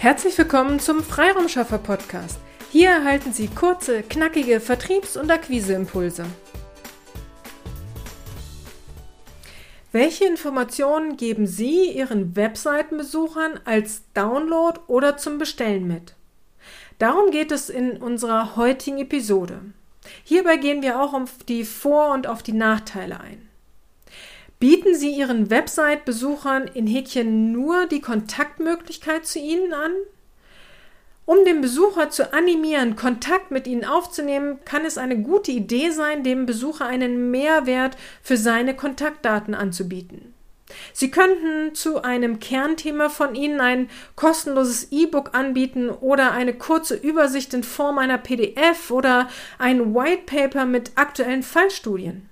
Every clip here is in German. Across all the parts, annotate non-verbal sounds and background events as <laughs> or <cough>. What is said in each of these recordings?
Herzlich willkommen zum Freiraumschaffer Podcast. Hier erhalten Sie kurze, knackige Vertriebs- und Akquiseimpulse. Welche Informationen geben Sie Ihren Webseitenbesuchern als Download oder zum Bestellen mit? Darum geht es in unserer heutigen Episode. Hierbei gehen wir auch auf die Vor- und auf die Nachteile ein. Bieten Sie Ihren Website-Besuchern in Häkchen nur die Kontaktmöglichkeit zu Ihnen an? Um den Besucher zu animieren, Kontakt mit Ihnen aufzunehmen, kann es eine gute Idee sein, dem Besucher einen Mehrwert für seine Kontaktdaten anzubieten. Sie könnten zu einem Kernthema von Ihnen ein kostenloses E-Book anbieten oder eine kurze Übersicht in Form einer PDF oder ein White Paper mit aktuellen Fallstudien.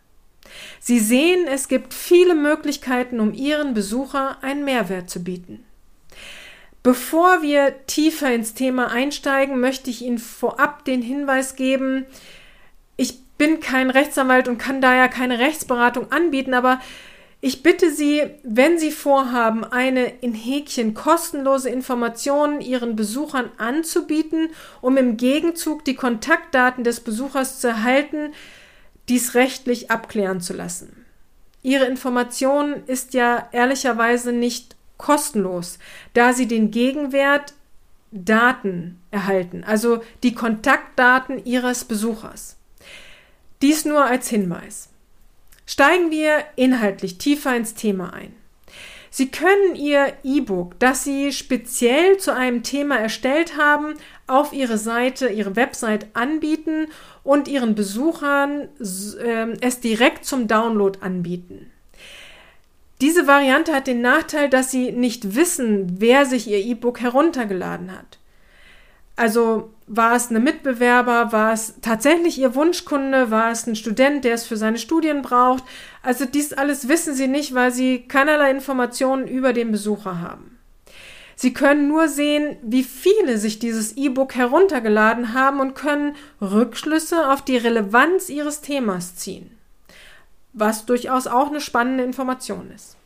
Sie sehen, es gibt viele Möglichkeiten, um Ihren Besucher einen Mehrwert zu bieten. Bevor wir tiefer ins Thema einsteigen, möchte ich Ihnen vorab den Hinweis geben, ich bin kein Rechtsanwalt und kann daher keine Rechtsberatung anbieten, aber ich bitte Sie, wenn Sie vorhaben, eine in Häkchen kostenlose Information Ihren Besuchern anzubieten, um im Gegenzug die Kontaktdaten des Besuchers zu erhalten, dies rechtlich abklären zu lassen. Ihre Information ist ja ehrlicherweise nicht kostenlos, da Sie den Gegenwert Daten erhalten, also die Kontaktdaten Ihres Besuchers. Dies nur als Hinweis. Steigen wir inhaltlich tiefer ins Thema ein. Sie können Ihr E-Book, das Sie speziell zu einem Thema erstellt haben, auf Ihre Seite, Ihre Website anbieten und Ihren Besuchern äh, es direkt zum Download anbieten. Diese Variante hat den Nachteil, dass Sie nicht wissen, wer sich Ihr E-Book heruntergeladen hat. Also war es eine Mitbewerber, war es tatsächlich Ihr Wunschkunde, war es ein Student, der es für seine Studien braucht. Also dies alles wissen Sie nicht, weil Sie keinerlei Informationen über den Besucher haben. Sie können nur sehen, wie viele sich dieses E-Book heruntergeladen haben und können Rückschlüsse auf die Relevanz Ihres Themas ziehen. Was durchaus auch eine spannende Information ist.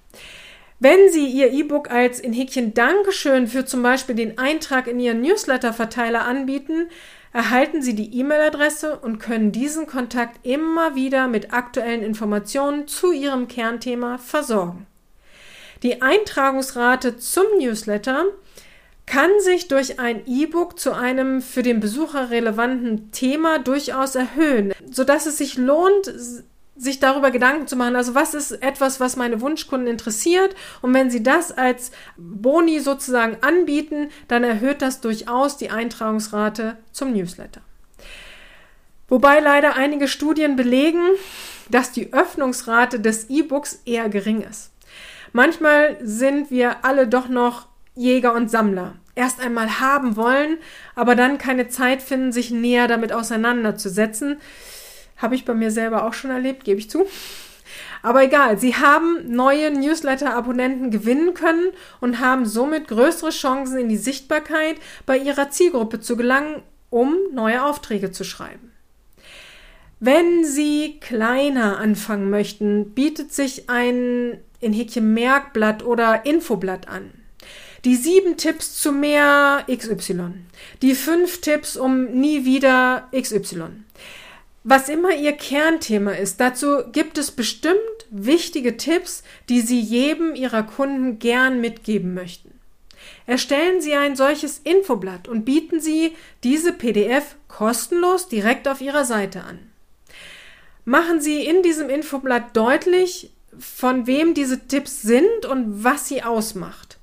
Wenn Sie Ihr E-Book als in Häkchen Dankeschön für zum Beispiel den Eintrag in Ihren Newsletter-Verteiler anbieten, erhalten Sie die E-Mail-Adresse und können diesen Kontakt immer wieder mit aktuellen Informationen zu Ihrem Kernthema versorgen. Die Eintragungsrate zum Newsletter kann sich durch ein E-Book zu einem für den Besucher relevanten Thema durchaus erhöhen, sodass es sich lohnt, sich darüber Gedanken zu machen, also was ist etwas, was meine Wunschkunden interessiert und wenn sie das als Boni sozusagen anbieten, dann erhöht das durchaus die Eintragungsrate zum Newsletter. Wobei leider einige Studien belegen, dass die Öffnungsrate des E-Books eher gering ist. Manchmal sind wir alle doch noch Jäger und Sammler. Erst einmal haben wollen, aber dann keine Zeit finden, sich näher damit auseinanderzusetzen. Habe ich bei mir selber auch schon erlebt, gebe ich zu. Aber egal, sie haben neue Newsletter-Abonnenten gewinnen können und haben somit größere Chancen in die Sichtbarkeit bei ihrer Zielgruppe zu gelangen, um neue Aufträge zu schreiben. Wenn Sie kleiner anfangen möchten, bietet sich ein in Häkchen Merkblatt oder Infoblatt an. Die sieben Tipps zu mehr XY. Die fünf Tipps um nie wieder XY was immer Ihr Kernthema ist, dazu gibt es bestimmt wichtige Tipps, die Sie jedem Ihrer Kunden gern mitgeben möchten. Erstellen Sie ein solches Infoblatt und bieten Sie diese PDF kostenlos direkt auf Ihrer Seite an. Machen Sie in diesem Infoblatt deutlich, von wem diese Tipps sind und was sie ausmacht.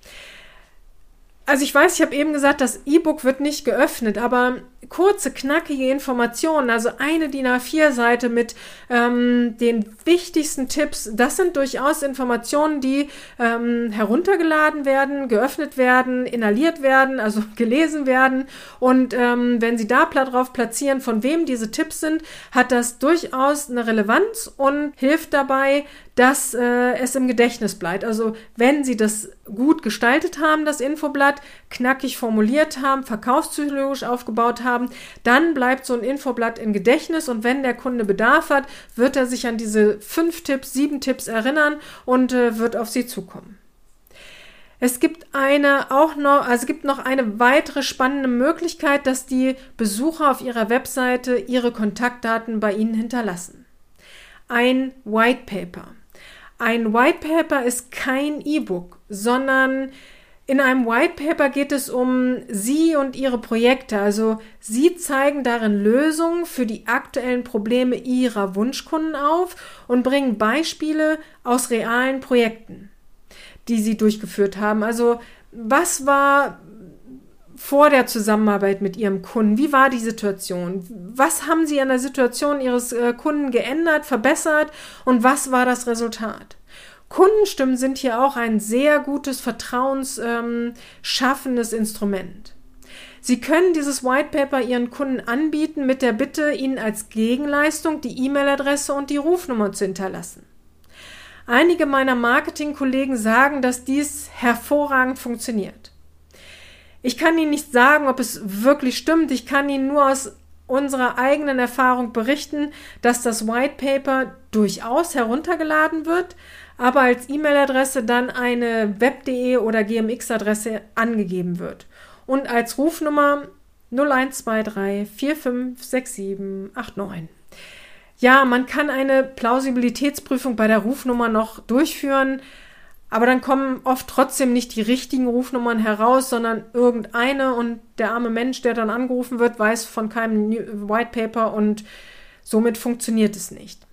Also ich weiß, ich habe eben gesagt, das E-Book wird nicht geöffnet, aber kurze, knackige Informationen, also eine DIN A4-Seite mit ähm, den wichtigsten Tipps, das sind durchaus Informationen, die ähm, heruntergeladen werden, geöffnet werden, inhaliert werden, also <laughs> gelesen werden. Und ähm, wenn Sie da drauf platzieren, von wem diese Tipps sind, hat das durchaus eine Relevanz und hilft dabei, dass äh, es im Gedächtnis bleibt. Also wenn Sie das gut gestaltet haben, das Infoblatt, knackig formuliert haben, verkaufspsychologisch aufgebaut haben, dann bleibt so ein Infoblatt im Gedächtnis und wenn der Kunde Bedarf hat, wird er sich an diese fünf Tipps, sieben Tipps erinnern und äh, wird auf Sie zukommen. Es gibt eine auch noch, also es gibt noch eine weitere spannende Möglichkeit, dass die Besucher auf ihrer Webseite ihre Kontaktdaten bei Ihnen hinterlassen. Ein White Paper. Ein White Paper ist kein E-Book, sondern in einem White Paper geht es um Sie und Ihre Projekte. Also Sie zeigen darin Lösungen für die aktuellen Probleme Ihrer Wunschkunden auf und bringen Beispiele aus realen Projekten die sie durchgeführt haben. Also was war vor der Zusammenarbeit mit Ihrem Kunden? Wie war die Situation? Was haben Sie an der Situation Ihres äh, Kunden geändert, verbessert und was war das Resultat? Kundenstimmen sind hier auch ein sehr gutes, vertrauensschaffendes ähm, Instrument. Sie können dieses White Paper Ihren Kunden anbieten mit der Bitte, Ihnen als Gegenleistung die E-Mail-Adresse und die Rufnummer zu hinterlassen. Einige meiner Marketingkollegen sagen, dass dies hervorragend funktioniert. Ich kann Ihnen nicht sagen, ob es wirklich stimmt. Ich kann Ihnen nur aus unserer eigenen Erfahrung berichten, dass das White Paper durchaus heruntergeladen wird, aber als E-Mail-Adresse dann eine web.de oder GMX-Adresse angegeben wird und als Rufnummer 0123 456789. Ja, man kann eine Plausibilitätsprüfung bei der Rufnummer noch durchführen, aber dann kommen oft trotzdem nicht die richtigen Rufnummern heraus, sondern irgendeine und der arme Mensch, der dann angerufen wird, weiß von keinem White Paper und somit funktioniert es nicht.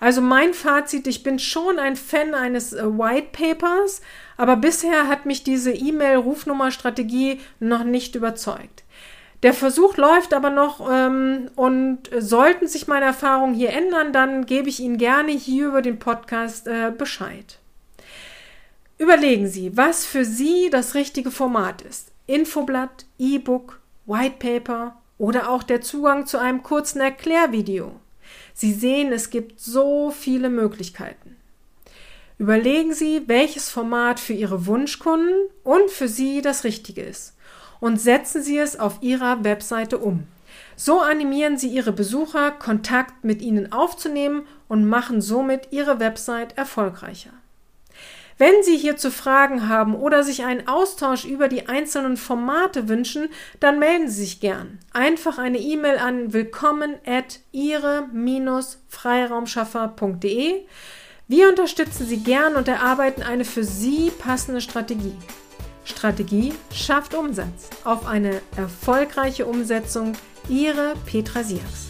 Also mein Fazit, ich bin schon ein Fan eines äh, White Papers, aber bisher hat mich diese E-Mail-Rufnummer-Strategie noch nicht überzeugt. Der Versuch läuft aber noch ähm, und sollten sich meine Erfahrungen hier ändern, dann gebe ich Ihnen gerne hier über den Podcast äh, Bescheid. Überlegen Sie, was für Sie das richtige Format ist. Infoblatt, E-Book, White Paper oder auch der Zugang zu einem kurzen Erklärvideo. Sie sehen, es gibt so viele Möglichkeiten. Überlegen Sie, welches Format für Ihre Wunschkunden und für Sie das Richtige ist und setzen Sie es auf Ihrer Webseite um. So animieren Sie Ihre Besucher, Kontakt mit Ihnen aufzunehmen und machen somit Ihre Website erfolgreicher. Wenn Sie hierzu Fragen haben oder sich einen Austausch über die einzelnen Formate wünschen, dann melden Sie sich gern. Einfach eine E-Mail an willkommen at ihre-freiraumschaffer.de. Wir unterstützen Sie gern und erarbeiten eine für Sie passende Strategie. Strategie schafft Umsatz. Auf eine erfolgreiche Umsetzung. Ihre Petra Siaks.